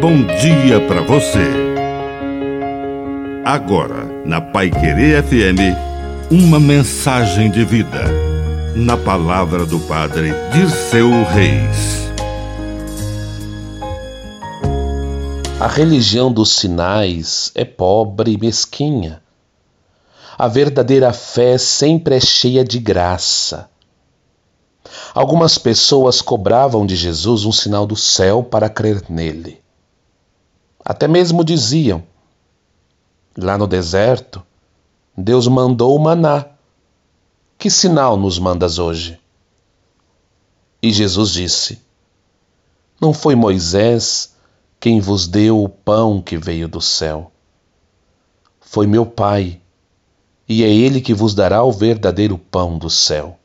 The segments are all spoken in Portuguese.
bom dia para você. Agora, na Pai Querer FM, uma mensagem de vida. Na palavra do Padre Dirceu Reis. A religião dos sinais é pobre e mesquinha. A verdadeira fé sempre é cheia de graça. Algumas pessoas cobravam de Jesus um sinal do céu para crer nele. Até mesmo diziam: lá no deserto, Deus mandou o maná. Que sinal nos mandas hoje? E Jesus disse: Não foi Moisés quem vos deu o pão que veio do céu. Foi meu Pai, e é Ele que vos dará o verdadeiro pão do céu.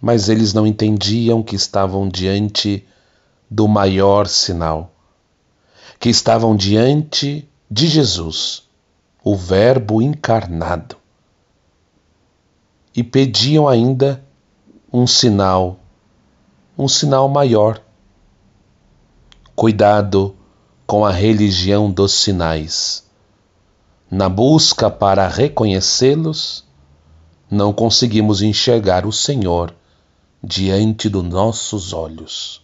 Mas eles não entendiam que estavam diante do maior sinal, que estavam diante de Jesus, o Verbo encarnado, e pediam ainda um sinal, um sinal maior Cuidado com a religião dos sinais. Na busca para reconhecê-los, não conseguimos enxergar o Senhor diante dos nossos olhos.